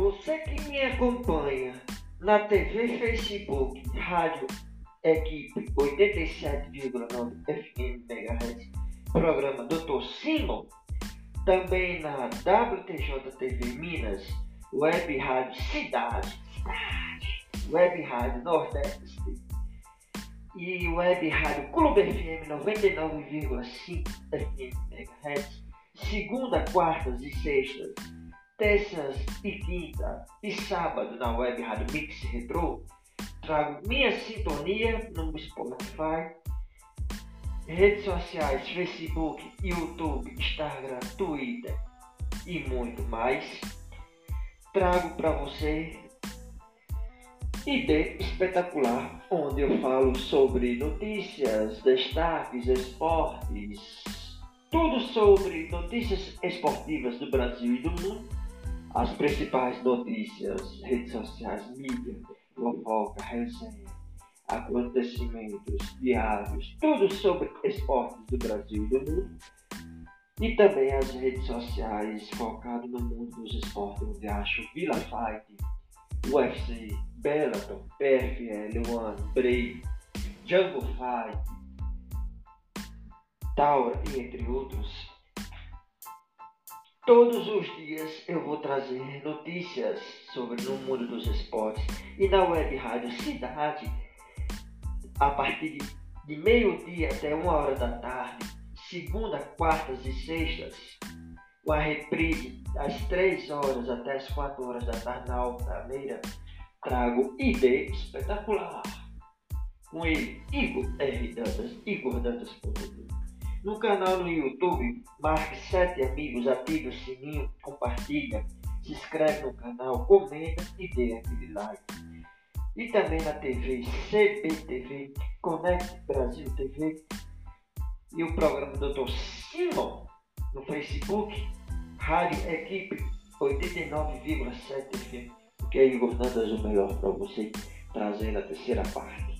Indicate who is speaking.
Speaker 1: Você que me acompanha na TV, Facebook, Rádio Equipe 87,9 FM MHz, programa Dr. Simon, também na WTJ TV Minas, Web Rádio Cidade, Cidade, Web Rádio Nordeste e Web Rádio Clube FM 99,5 FM MHz, segunda, quartas e sextas terças e quinta e sábado na web Rádio Mix Retro, trago minha sintonia no Spotify, redes sociais, Facebook, YouTube, Instagram, Twitter e muito mais. Trago para você ID espetacular, onde eu falo sobre notícias, destaques, esportes, tudo sobre notícias esportivas do Brasil e do mundo as principais notícias, redes sociais, mídia, fofoca, resenha, acontecimentos diários, tudo sobre esportes do Brasil e do mundo. E também as redes sociais focado no mundo dos esportes, onde acho Vila Fight, UFC, Bellator, PFL, One, Brave, Jungle Fight, Taura e entre outros Todos os dias eu vou trazer notícias sobre o mundo dos esportes e na web rádio Cidade a partir de, meio-dia até uma hora da tarde, segunda, quartas e sextas, com a reprise das três horas até as quatro horas da tarde na Altaneira, trago ID espetacular. Com ele, Igor R. Dantas, Igor Dantas. No canal no YouTube, marque sete amigos, ative o sininho, compartilha, se inscreve no canal, comenta e dê aquele like. E também na TV CBTV, Conecte Brasil TV e o programa Dr. Simon no Facebook, Rádio Equipe 89,7 FM, porque aí Igor Nandas o melhor para você, trazendo a terceira parte.